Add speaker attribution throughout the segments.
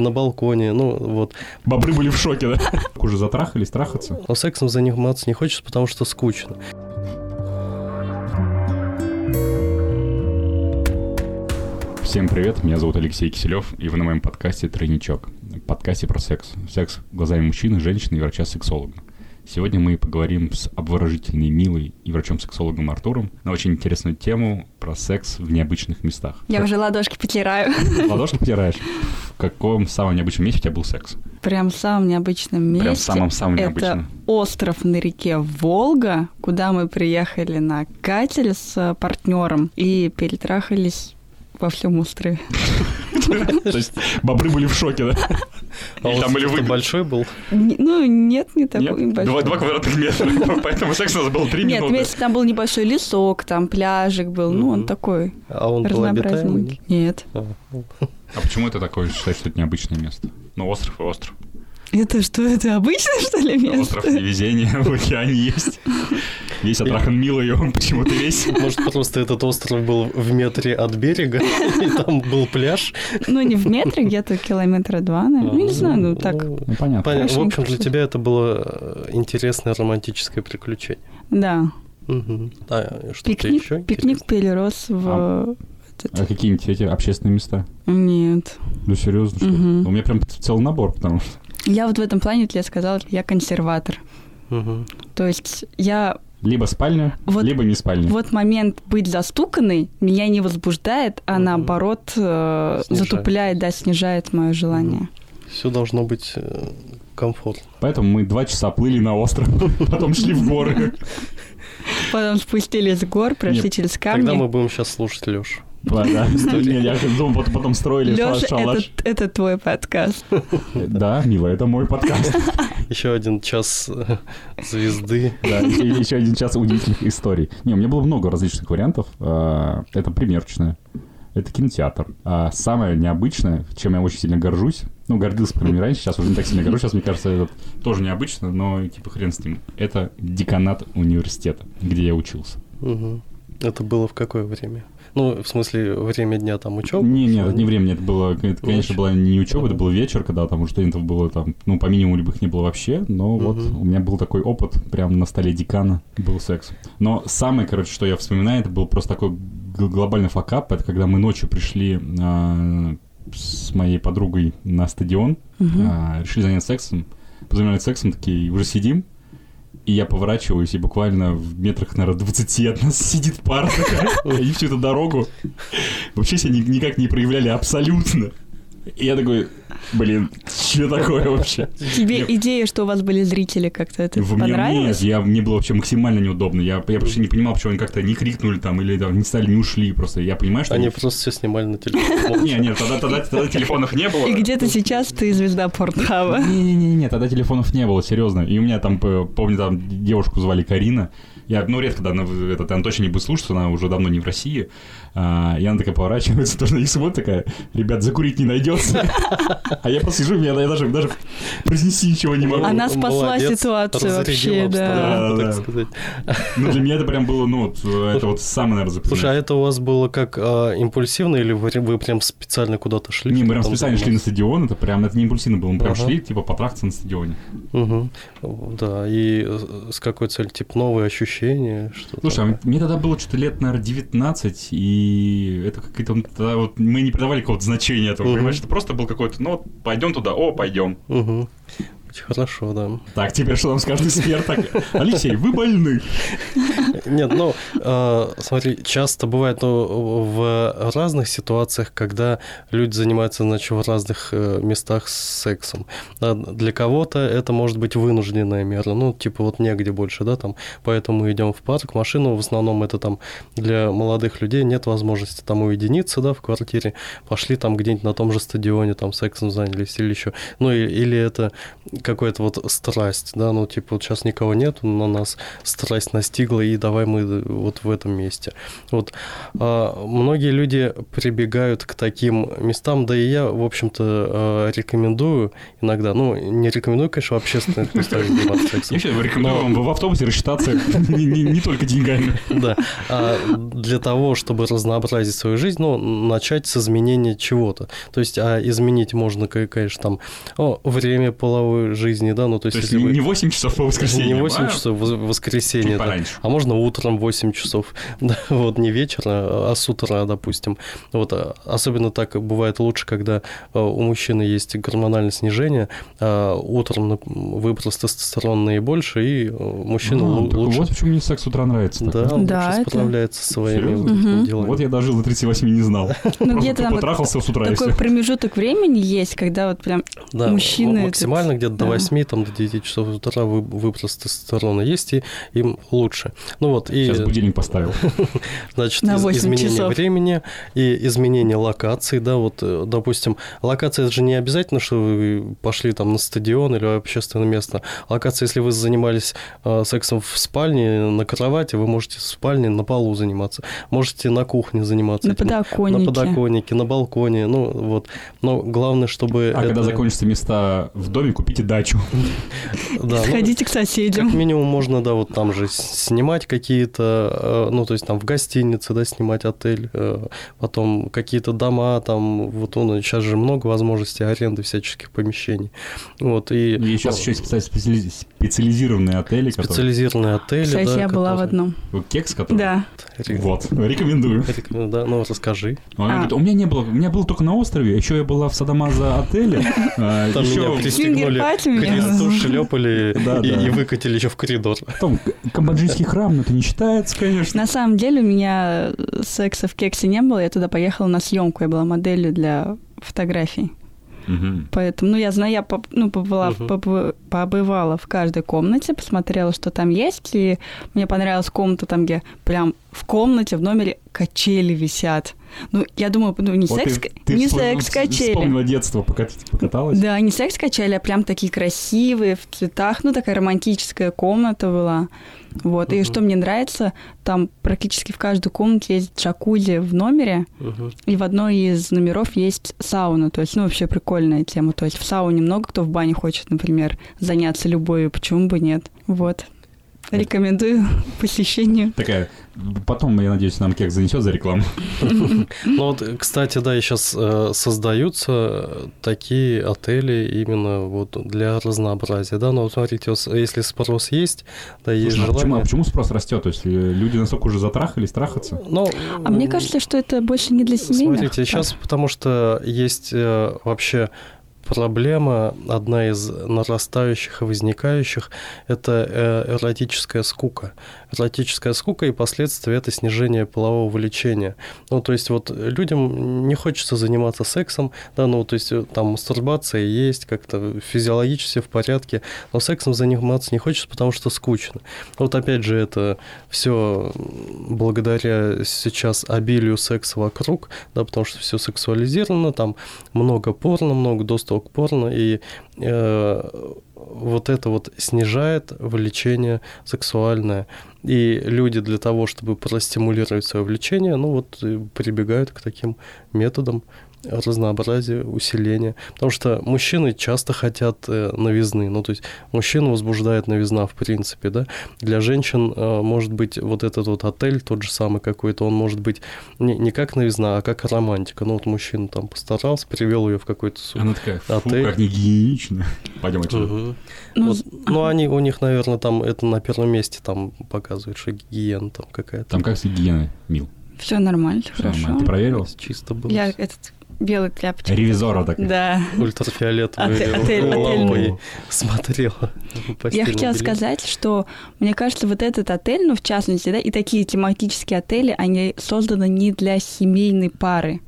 Speaker 1: на балконе, ну вот.
Speaker 2: Бобры были в шоке, да? Уже затрахались, трахаться?
Speaker 1: Но сексом заниматься не хочется, потому что скучно.
Speaker 2: Всем привет, меня зовут Алексей Киселев, и вы на моем подкасте «Тройничок». Подкасте про секс. Секс глазами мужчины, женщины и врача-сексолога. Сегодня мы поговорим с обворожительной, милой и врачом-сексологом Артуром на очень интересную тему про секс в необычных местах.
Speaker 3: Я уже ладошки потираю.
Speaker 2: Ладошки потираешь? Каком самом необычном месте у тебя был секс?
Speaker 3: Прям в самом необычном месте.
Speaker 2: Прям в самом-самом
Speaker 3: Это
Speaker 2: необычном.
Speaker 3: остров на реке Волга, куда мы приехали на катере с партнером и перетрахались во всем острове.
Speaker 2: То есть бобры были в шоке, да?
Speaker 1: А
Speaker 2: Или там были вы-
Speaker 1: большой был?
Speaker 3: Ну, нет, не
Speaker 2: Нет?
Speaker 3: такой
Speaker 2: Два,
Speaker 3: большой.
Speaker 2: два квадратных метра, поэтому секс у нас был три
Speaker 3: Нет,
Speaker 2: минуты.
Speaker 3: вместе там был небольшой лесок, там пляжик был, ну, он такой
Speaker 1: А он был обитаемый?
Speaker 3: Нет.
Speaker 1: А, ну,
Speaker 2: А почему это такое считаешь, что это необычное место? Ну, остров и остров.
Speaker 3: Это что, это обычное, что ли, место?
Speaker 2: Остров невезения в океане есть. Весь отрахан милый, и он почему-то весь.
Speaker 1: Может, просто этот остров был в метре от берега, и там был пляж?
Speaker 3: Ну, не в метре, где-то километра два, наверное. Ну, не знаю, ну, так.
Speaker 1: Ну,
Speaker 2: Ну, понятно.
Speaker 1: В общем, для тебя это было э, интересное романтическое приключение.
Speaker 3: Да.
Speaker 1: Мгм. А что-то
Speaker 3: Пикник,
Speaker 1: еще
Speaker 3: пикник перерос в...
Speaker 2: А А какие-нибудь эти общественные места?
Speaker 3: Нет.
Speaker 2: Ну, серьезно, что. У меня прям целый набор, потому что...
Speaker 3: Я вот в этом плане тебе сказала, я консерватор.
Speaker 1: Мгм.
Speaker 3: То есть я...
Speaker 2: Либо спальня,
Speaker 3: Вот-
Speaker 2: либо не спальня.
Speaker 3: Вот момент быть застуканной меня не возбуждает, а
Speaker 1: Мгм.
Speaker 3: наоборот э,
Speaker 1: Снижает.
Speaker 3: затупляет, да, снижает мое желание.
Speaker 1: Все должно быть э, комфортно.
Speaker 2: Поэтому мы два часа плыли на остров, потом шли в горы.
Speaker 3: Потом спустились с гор, прошли через камни.
Speaker 1: Тогда мы будем сейчас слушать Лешу.
Speaker 2: Я думал, потом строили шалаш.
Speaker 3: это, твой подкаст.
Speaker 2: Да, мило, это мой подкаст.
Speaker 1: Еще один час э, звезды.
Speaker 2: Да, еще, один час удивительных историй. Не, у меня было много различных вариантов. А, Это примерочная. Это кинотеатр. А самое необычное, чем я очень сильно горжусь, ну, гордился, мере, раньше, сейчас уже не так сильно горжусь, сейчас, мне кажется, это тоже необычно, но, типа, хрен с ним. Это деканат университета, где я учился.
Speaker 1: Мгм. Это было в какое время? Ну, в смысле, время дня там учебы?
Speaker 2: Не, нет, это не время, это было, это, конечно, была не учеба, это был вечер, когда там у студентов было там, ну, по минимуму любых не было вообще, но вот у меня был такой опыт, прям на столе декана был секс. Но самое, короче, что я вспоминаю, это был просто такой глобальный факап, это когда мы ночью пришли а, с моей подругой на стадион, а, решили заняться сексом, позанимались сексом, такие, уже сидим, и я поворачиваюсь, и буквально в метрах, наверное, 20 от нас сидит пара. И всю эту дорогу вообще себя ни- никак не проявляли абсолютно. И я такой, блин, что такое вообще?
Speaker 3: Тебе
Speaker 2: Нет.
Speaker 3: идея, что у вас были зрители, как-то это
Speaker 2: В- мне- Нет,
Speaker 3: понравилось?
Speaker 2: я, мне было вообще максимально неудобно. Я, я вообще не понимал, почему они как-то не крикнули там или там не стали, не ушли. Просто я понимаю, что...
Speaker 1: Они просто все снимали на телефон.
Speaker 2: Не, нет, тогда, тогда, тогда телефонов не было.
Speaker 3: И где-то сейчас ты звезда Портхаба.
Speaker 2: Не-не-не, тогда телефонов не было, серьезно. И у меня там, помню, там девушку звали Карина. Я, ну, редко, да, она, этот, она точно не будет слушать, она уже давно не в России. А, и она такая поворачивается, тоже на них смотрит, такая, ребят, закурить не найдется. А я просто сижу, я, я даже, даже произнести ничего не могу.
Speaker 3: Она спасла
Speaker 1: Молодец,
Speaker 3: ситуацию вообще, да.
Speaker 1: обстановку,
Speaker 2: Да,
Speaker 1: так
Speaker 2: да.
Speaker 1: сказать.
Speaker 2: Ну, для меня это прям было, ну, вот, это вот самое, наверное,
Speaker 1: Слушай, а
Speaker 2: запоминающее.
Speaker 1: это у вас было как а, импульсивно, или вы, вы прям специально куда-то шли?
Speaker 2: Не, мы прям специально шли на стадион, это прям, это не импульсивно было, мы прям
Speaker 1: Ага.
Speaker 2: шли, типа, потрахаться на стадионе.
Speaker 1: Да, и э, с какой целью? Типа новые ощущения? Что
Speaker 2: Слушай, а мне тогда было что-то лет, наверное, 19, и это какие-то... вот мы не придавали какого-то значения этому,
Speaker 1: Мгм.
Speaker 2: понимаешь? Это просто был какой-то, ну, пойдем туда, о, пойдем.
Speaker 1: Угу. Очень хорошо, да.
Speaker 2: Так, теперь что нам скажет эксперт? Алексей, вы больны.
Speaker 1: Нет, ну, э, смотри, часто бывает ну, в разных ситуациях, когда люди занимаются, значит, в разных э, местах с сексом. Да, для кого-то это может быть вынужденная мера, ну, типа вот негде больше, да, там, поэтому идем в парк, машину, в основном это там для молодых людей нет возможности там уединиться, да, в квартире, пошли там где-нибудь на том же стадионе, там сексом занялись или еще, ну, или это какая-то вот страсть, да, ну, типа, вот сейчас никого нет, на нас страсть настигла, и давай мы вот в этом месте. Вот а, многие люди прибегают к таким местам, да и я, в общем-то, а, рекомендую иногда, ну, не рекомендую, конечно, в общественных местах заниматься сексом.
Speaker 2: Сейчас рекомендую вам в автобусе рассчитаться не только деньгами.
Speaker 1: Да, а для того, чтобы разнообразить свою жизнь, ну, начать с изменения чего-то. То есть, а изменить можно, конечно, там, время половой жизни, да, ну, то есть...
Speaker 2: То есть не, вы... не 8 часов по воскресеньям,
Speaker 1: Не 8 а часов в воскресенье, да. А можно утром 8 часов, да, вот, не вечера, а с утра, допустим. Вот, а особенно так бывает лучше, когда а, у мужчины есть гормональное снижение, а утром выброс тестостерона наибольше, и мужчина а, лучше...
Speaker 2: Вот почему мне секс с утра нравится.
Speaker 1: Да, он да, лучше это... справляется со своими угу. делами.
Speaker 2: Вот я дожил до 38 не знал. Ну, где-то там потрахался с утра.
Speaker 3: Такой промежуток времени есть, когда вот прям да, мужчины...
Speaker 1: максимально где-то до 8, там, до 9 часов утра выброс тестостерона есть, и им лучше. Ну вот, и...
Speaker 2: Сейчас будильник поставил.
Speaker 1: Значит, изменение времени и изменение локации, да, вот, э, допустим, локация это же не обязательно, что вы пошли там на стадион или в общественное место. Локация, если вы занимались э, сексом в спальне, на кровати, вы можете в спальне на полу заниматься, можете на кухне заниматься.
Speaker 3: На подоконнике.
Speaker 1: На подоконнике, на балконе, ну вот. Но главное, чтобы...
Speaker 2: А это... когда закончатся места в доме, купите дачу.
Speaker 3: Да, ну, Сходите к соседям.
Speaker 1: Как минимум можно, да, вот там же снимать какие-то, э, ну, то есть там в гостинице, да, снимать отель, э, потом какие-то дома, там, вот он, сейчас же много возможностей аренды всяческих помещений. Вот, и...
Speaker 2: И сейчас еще есть специализированные отели.
Speaker 1: Специализированные отели,
Speaker 3: Кстати,
Speaker 1: да,
Speaker 3: я была в одном.
Speaker 2: Кекс, который?
Speaker 3: Да.
Speaker 2: Вот, рекомендую.
Speaker 1: Да, ну, расскажи.
Speaker 2: А. у меня не было, у меня был только на острове, еще я была в Садамаза отеле.
Speaker 1: А, Там меня пристегнули кресту, шлепали и выкатили еще в коридор.
Speaker 2: Там камбоджийский храм, но это не считается, конечно.
Speaker 3: На самом деле у меня секса в кексе не было, я туда поехала на съемку, я была моделью для фотографий. Угу. Поэтому, ну, я знаю, я ну, побыла, угу. побы, побывала в каждой комнате, посмотрела, что там есть, и мне понравилась комната там, где прям в комнате, в номере качели висят. Ну, я думаю, ну, не вот секс, ты, ты не секс качели.
Speaker 2: Вспомнила детство, пока ты покаталась.
Speaker 3: Да, не секс качели, а прям такие красивые, в цветах, ну, такая романтическая комната была. Вот. Uh-huh. И что мне нравится, там практически в каждой комнате есть джакузи в номере, uh-huh. и в одной из номеров есть сауна. То есть, ну, вообще прикольная тема. То есть в сауне много кто в бане хочет, например, заняться любовью, почему бы нет. Вот. Рекомендую посещению.
Speaker 2: Такая Потом, я надеюсь, нам кек занесет за рекламу.
Speaker 1: Ну вот, кстати, да, и сейчас э, создаются такие отели именно вот для разнообразия, да, но вот смотрите, если спрос есть, да, есть
Speaker 2: желание. Почему, а почему спрос растет? То есть э, люди настолько уже затрахались трахаться?
Speaker 3: Ну, а мне кажется, что это больше не для семейных.
Speaker 1: Смотрите, сейчас потому что есть э, вообще проблема, одна из нарастающих и возникающих, это э, эротическая скука. Эротическая скука и последствия это снижение полового влечения. Ну, то есть вот людям не хочется заниматься сексом, да, ну, то есть э, там мастурбация есть, как-то физиологически в порядке, но сексом заниматься не хочется, потому что скучно. Вот опять же, это все благодаря сейчас обилию секса вокруг, да, потому что все сексуализировано, там много порно, много доступа к порно, и э, вот это вот снижает влечение сексуальное. И люди для того, чтобы простимулировать свое влечение, ну вот прибегают к таким методам разнообразие, усиление. Потому что мужчины часто хотят э, новизны. Ну, то есть мужчину возбуждает новизна, в принципе, да. Для женщин э, может быть вот этот вот отель, тот же самый какой-то, он может быть не, не как новизна, а как романтика. Ну, вот мужчина там постарался, привел ее в какой-то
Speaker 2: Она такая, фу, отель. как не гигиенично. Пойдем отсюда. Угу.
Speaker 1: Ну, вот, ну, они, у них, наверное, там это на первом месте там показывает, что гигиена там какая-то.
Speaker 2: Там как с гигиеной, Мил?
Speaker 3: Все нормально, Всё хорошо. Нормально.
Speaker 2: Ты проверил?
Speaker 1: Чисто было.
Speaker 3: Я этот белый тряпочка.
Speaker 2: Ревизора такая.
Speaker 3: Да.
Speaker 1: Ультрафиолетовой отель, лампой смотрела.
Speaker 3: Я хотела сказать, что мне кажется, вот этот отель, ну, в частности, да, и такие тематические отели, они созданы не для семейной пары.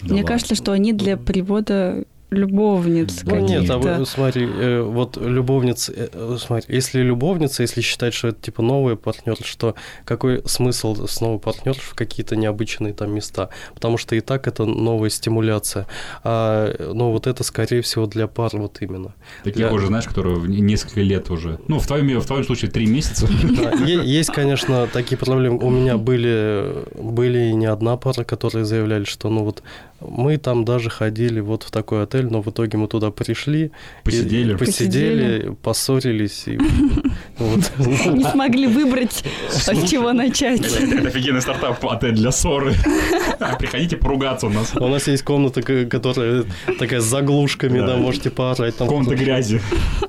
Speaker 3: Да мне ладно. кажется, что они для привода любовниц
Speaker 1: ну,
Speaker 3: каких-то.
Speaker 1: Нет, а вы, смотри, э, вот любовница, э, смотри, если любовница, если считать, что это типа новый партнер, что какой смысл снова партнер в какие-то необычные там места? Потому что и так это новая стимуляция. А, ну, вот это, скорее всего, для пар вот именно.
Speaker 2: Таких для... уже, знаешь, которые несколько лет уже. Ну, в твоем, в твоем случае три месяца.
Speaker 1: Есть, конечно, такие проблемы. У меня были, были и не одна пара, которые заявляли, что ну вот мы там даже ходили вот в такой отель, но в итоге мы туда пришли.
Speaker 2: Посидели.
Speaker 1: И, посидели, поссорились. И,
Speaker 3: вот. Не смогли выбрать, с чего начать.
Speaker 2: Это офигенный стартап отель для ссоры. Приходите поругаться у нас.
Speaker 1: У нас есть комната, которая такая с заглушками, да, можете поорать. Там
Speaker 2: комната грязи.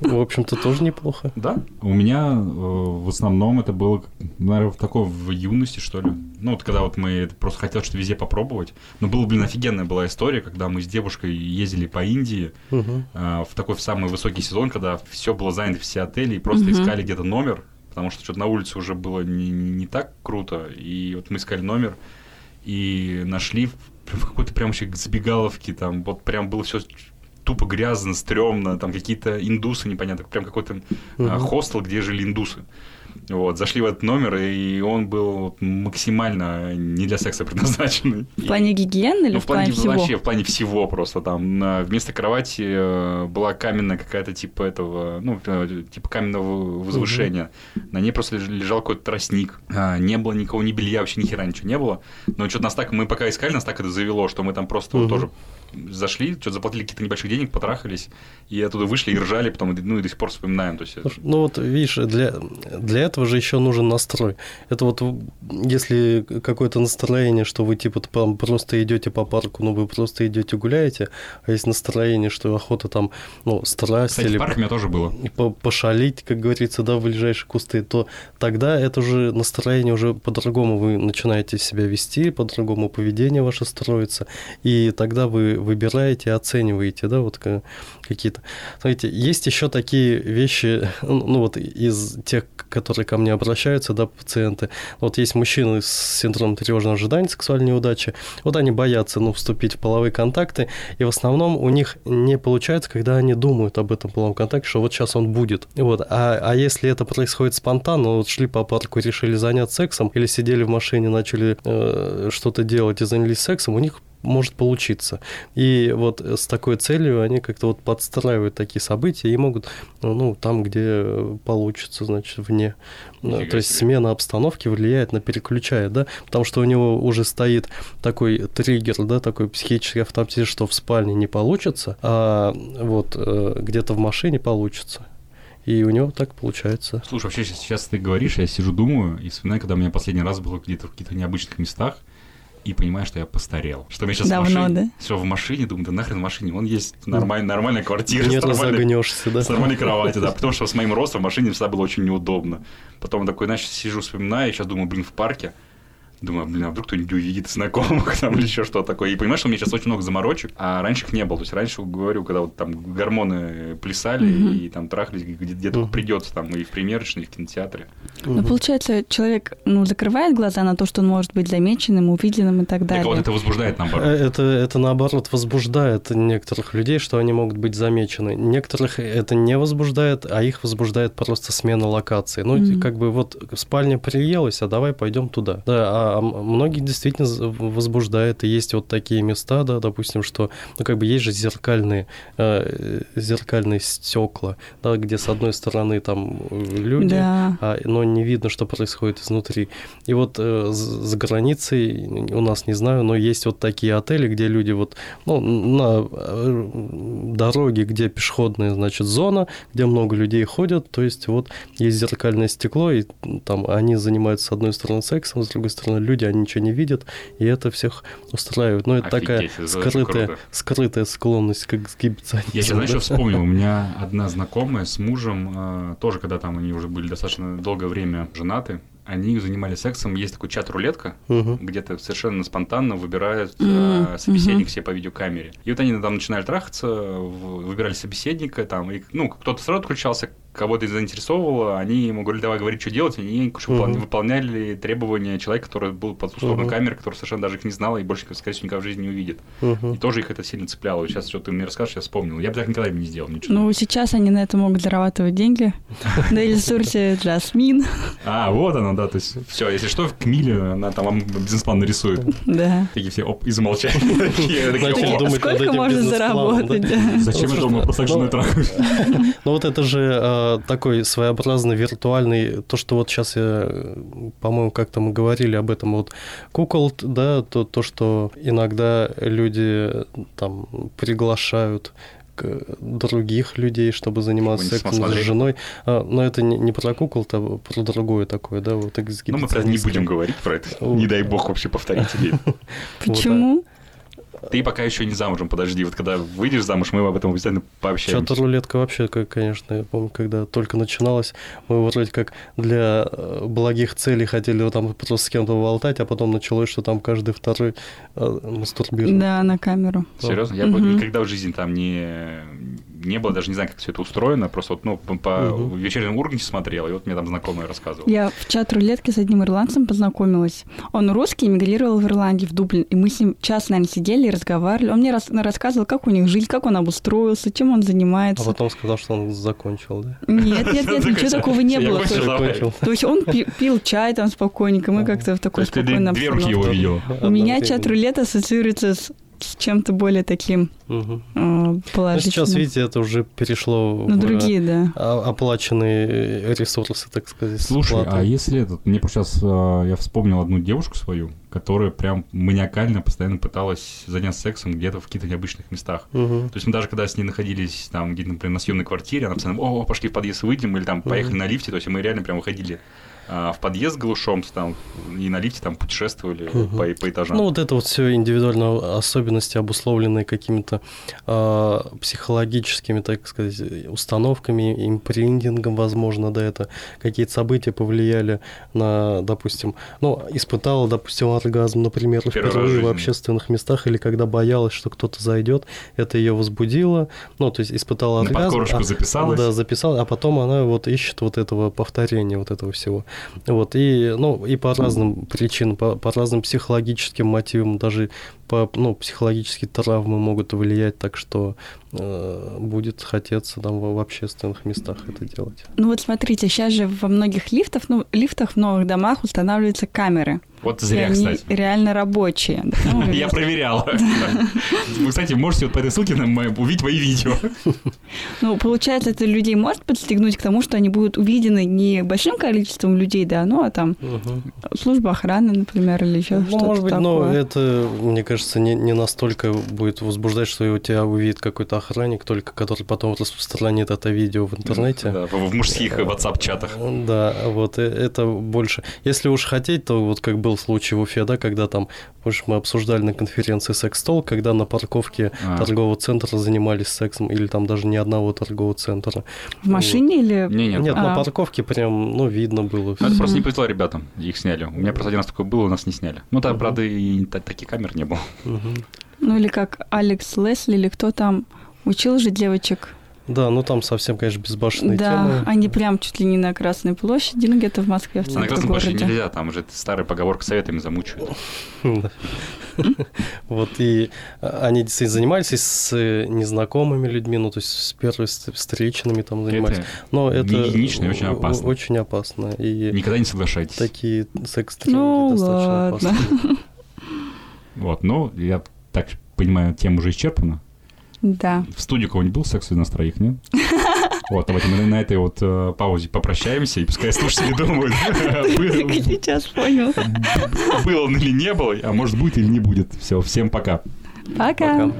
Speaker 1: В общем-то, тоже неплохо.
Speaker 2: Да. У меня э, в основном это было, наверное, в такой в юности, что ли. Ну, вот когда вот мы просто хотел что везде попробовать. Но было, блин, офигенно офигенная была история, когда мы с девушкой ездили по Индии угу. э, в такой в самый высокий сезон, когда все было занято, все отели, и просто угу. искали где-то номер, потому что что-то на улице уже было не, не, не так круто. И вот мы искали номер и нашли в, в какой-то прям вообще забегаловке, там вот прям было все тупо грязно, стрёмно, там какие-то индусы непонятно, прям какой-то угу. а, хостел, где жили индусы. Вот, зашли в этот номер, и он был максимально не для секса предназначенный.
Speaker 3: В плане гигиены или ну, в, плане, плане всего?
Speaker 2: Вообще, в плане всего просто. Там вместо кровати э, была каменная какая-то типа этого, ну, э, типа каменного возвышения. Угу. На ней просто лежал какой-то тростник. А, не было никого, ни белья, вообще ни хера ничего не было. Но что-то нас так, мы пока искали, нас так это завело, что мы там просто угу. вот тоже зашли, что-то заплатили какие-то небольших денег, потрахались, и оттуда вышли и ржали, потом, ну, и до сих пор вспоминаем. То есть...
Speaker 1: Ну, вот, видишь, для, для этого же еще нужен настрой. Это вот, если какое-то настроение, что вы, типа, там просто идете по парку, ну, вы просто идете гуляете, а есть настроение, что охота там, ну, страсть
Speaker 2: Кстати,
Speaker 1: или...
Speaker 2: парк у меня тоже было.
Speaker 1: По пошалить, как говорится, да, в ближайшие кусты, то тогда это уже настроение уже по-другому вы начинаете себя вести, по-другому поведение ваше строится, и тогда вы выбираете, оцениваете, да, вот какие-то. Смотрите, есть еще такие вещи, ну вот из тех, которые ко мне обращаются, да, пациенты. Вот есть мужчины с синдромом тревожного ожидания сексуальной неудачи, вот они боятся, ну, вступить в половые контакты, и в основном у них не получается, когда они думают об этом половом контакте, что вот сейчас он будет. Вот. А, а если это происходит спонтанно, вот шли по парку, решили заняться сексом, или сидели в машине, начали э, что-то делать и занялись сексом, у них может получиться. И вот с такой целью они как-то вот подстраивают такие события и могут, ну, там, где получится, значит, вне. Нифига То есть смена обстановки влияет на переключает, да, потому что у него уже стоит такой триггер, да, такой психический автоматизм, что в спальне не получится, а вот э, где-то в машине получится. И у него так получается.
Speaker 2: Слушай, вообще сейчас ты говоришь, я сижу, думаю, и вспоминаю, когда у меня последний раз было где-то в каких-то необычных местах, и понимаю, что я постарел. Что мне сейчас Давно, в машине... Да? Все, в машине, думаю, да нахрен в машине, вон есть нормаль... нормальная квартира.
Speaker 1: Нет, нормальной... да?
Speaker 2: С нормальной кроватью, да. Потому что с моим ростом в машине всегда было очень неудобно. Потом такой, знаешь, сижу, вспоминаю, и сейчас думаю, блин, в парке Думаю, блин, а вдруг кто-нибудь увидит знакомых там или еще что-то такое. И понимаешь, что у меня сейчас очень много заморочек, а раньше их не было. То есть раньше, говорю, когда вот там гормоны плясали mm-hmm. и там трахались где, где только mm-hmm. придется, там и в примерочной, и в кинотеатре.
Speaker 3: Mm-hmm. Ну, получается, человек ну, закрывает глаза на то, что он может быть замеченным, увиденным и так далее. Так
Speaker 2: вот, это возбуждает наоборот. Э,
Speaker 1: это, это наоборот возбуждает некоторых людей, что они могут быть замечены. Некоторых это не возбуждает, а их возбуждает просто смена локации. Ну, mm-hmm. как бы вот спальня приелась, а давай пойдем туда. Да, а а многие действительно возбуждает. И есть вот такие места, да, допустим, что, ну, как бы есть же зеркальные, э, зеркальные стекла, да, где с одной стороны там люди, да. а, но не видно, что происходит изнутри. И вот э, за границей, у нас не знаю, но есть вот такие отели, где люди вот, ну, на э, дороге, где пешеходная, значит, зона, где много людей ходят, то есть вот есть зеркальное стекло, и там они занимаются с одной стороны сексом, с другой стороны люди, они ничего не видят, и это всех устраивает. Но это Офигеть, такая скрытая, скрытая склонность к эксгибиционизму.
Speaker 2: Я сейчас, что вспомнил? У меня одна знакомая с мужем, э, тоже когда там они уже были достаточно долгое время женаты, они занимались сексом. Есть такой чат-рулетка, угу. где-то совершенно спонтанно выбирают э, собеседник угу. себе по видеокамере. И вот они там начинали трахаться, выбирали собеседника, там, и, ну, кто-то сразу отключался, кого-то заинтересовывало, они ему говорили, давай говорить, что делать, и они uh-huh. выполняли требования человека, который был по ту сторону uh-huh. камеры, который совершенно даже их не знал и больше, скорее всего, никогда в жизни не увидит. Uh-huh. И тоже их это сильно цепляло. Сейчас что ты мне расскажешь, я вспомнил. Я бы так никогда не сделал ничего.
Speaker 3: Ну, сейчас они на это могут зарабатывать деньги. На ресурсе Жасмин.
Speaker 2: А, вот оно, да, то есть все, если что, к Миле она там вам бизнес-план нарисует.
Speaker 3: Да.
Speaker 2: Такие все, оп, и замолчали.
Speaker 3: Сколько можно заработать?
Speaker 2: Зачем я думаю, просто так женой?
Speaker 1: Ну вот это же а, такой своеобразный виртуальный, то, что вот сейчас я, по-моему, как-то мы говорили об этом, вот кукол, да, то, то, что иногда люди там приглашают других людей, чтобы заниматься сексом с женой. А, но это не, не про кукол, это про другое такое, да, вот
Speaker 2: Ну, мы не будем говорить про это. Не дай бог вообще повторить тебе.
Speaker 3: Почему?
Speaker 2: Ты пока еще не замужем, подожди. Вот когда выйдешь замуж, мы об этом обязательно пообщаемся.
Speaker 1: Что-то рулетка вообще, конечно, я помню, когда только начиналась, мы вроде как для э, благих целей хотели там просто с кем-то болтать, а потом началось, что там каждый второй э, мастурбирует.
Speaker 3: Да, на камеру.
Speaker 2: Серьезно? Я угу. никогда в жизни там не, не было, даже не знаю, как все это устроено, просто вот, ну, по угу. вечернем Урганте смотрел, и вот мне там знакомый рассказывал.
Speaker 3: Я в чат рулетки с одним ирландцем познакомилась. Он русский, эмигрировал в Ирландию, в Дублин, и мы с ним час, наверное, сидели и разговаривали. Он мне рас- рассказывал, как у них жизнь, как он обустроился, чем он занимается.
Speaker 1: А потом сказал, что он закончил, да?
Speaker 3: Нет, нет, нет, ничего такого не было. То есть он пил чай там спокойненько, мы как-то в такой спокойной
Speaker 2: обстановке.
Speaker 3: У меня чат рулета ассоциируется с чем-то более таким угу. э, положительным.
Speaker 1: сейчас, видите, это уже перешло
Speaker 3: на в другие, да.
Speaker 1: оплаченные ресурсы, так сказать.
Speaker 2: Слушай, а если этот... Мне сейчас э, я вспомнил одну девушку свою, которая прям маниакально постоянно пыталась заняться сексом где-то в каких-то необычных местах. Угу. То есть мы даже когда с ней находились там где-то, например, на съемной квартире, она постоянно, о, пошли в подъезд выйдем, или там поехали угу. на лифте, то есть мы реально прям выходили а, в подъезд глушом там, и на лифте там путешествовали угу. по, по этажам.
Speaker 1: Ну, вот это вот все индивидуальные особенности, обусловленные какими-то э, психологическими, так сказать, установками, импринтингом, возможно, да, это какие-то события повлияли на, допустим, ну, испытала, допустим, оргазм, например, Первый впервые в общественных местах, или когда боялась, что кто-то зайдет, это ее возбудило, ну, то есть испытала
Speaker 2: оргазм. На подкорочку а, записалась.
Speaker 1: Да, записала, а потом она вот ищет вот этого повторения, вот этого всего. Вот, и, ну, и по разным причинам, по, по разным психологическим мотивам, даже по, ну, психологические травмы могут влиять, так что э, будет хотеться там в, общественных местах это делать.
Speaker 3: Ну вот смотрите, сейчас же во многих лифтах, ну, лифтах в новых домах устанавливаются камеры.
Speaker 2: Вот зря, и
Speaker 3: они
Speaker 2: кстати.
Speaker 3: реально рабочие.
Speaker 2: Я проверял. Вы, кстати, можете вот по этой ссылке увидеть мои видео.
Speaker 3: Ну, получается, это людей может подстегнуть к тому, что они будут увидены не большим количеством людей, да, ну, а там служба охраны, например, или еще что-то
Speaker 1: Ну, может быть, но это, мне кажется, не, настолько будет возбуждать, что у тебя увидит какой-то охранник, только который потом распространит это видео в интернете.
Speaker 2: Да, в мужских WhatsApp-чатах.
Speaker 1: Да, вот э, это больше. Если уж хотеть, то вот как был случай в Уфе, да, когда там, помнишь, мы обсуждали на конференции секс-стол, когда на парковке а. торгового центра занимались сексом, или там даже ни одного торгового центра.
Speaker 3: В машине вот. или...
Speaker 1: Не, нет, нет а. на парковке прям, ну, видно было.
Speaker 2: Ну, это просто не повезло ребятам, их сняли. У меня просто один раз такое было, у нас не сняли. Ну, там, правда, и таких камер не было.
Speaker 3: Ну, или как Алекс Лесли, или кто там учил же девочек
Speaker 1: да, ну там совсем, конечно, безбашенные
Speaker 3: да,
Speaker 1: темы.
Speaker 3: Да, они прям чуть ли не на Красной площади, ну где-то в Москве, в центре
Speaker 2: На Красной площади нельзя, там уже старая поговорка советами замучают.
Speaker 1: Вот, и они действительно занимались с незнакомыми людьми, ну, то есть с первыми встречными там занимались. Но это
Speaker 2: очень опасно.
Speaker 1: Очень опасно. И
Speaker 2: Никогда не соглашайтесь.
Speaker 1: Такие секс
Speaker 3: ну, достаточно опасны.
Speaker 2: Вот, ну, я так понимаю, тема уже исчерпана.
Speaker 3: Да.
Speaker 2: В студии кого-нибудь был секс из троих, нет? Вот, давайте мы на этой вот э, паузе попрощаемся, и пускай слушатели думают,
Speaker 3: сейчас понял.
Speaker 2: Был он или не был, а может будет или не будет. Все, всем пока.
Speaker 3: Пока. Пока.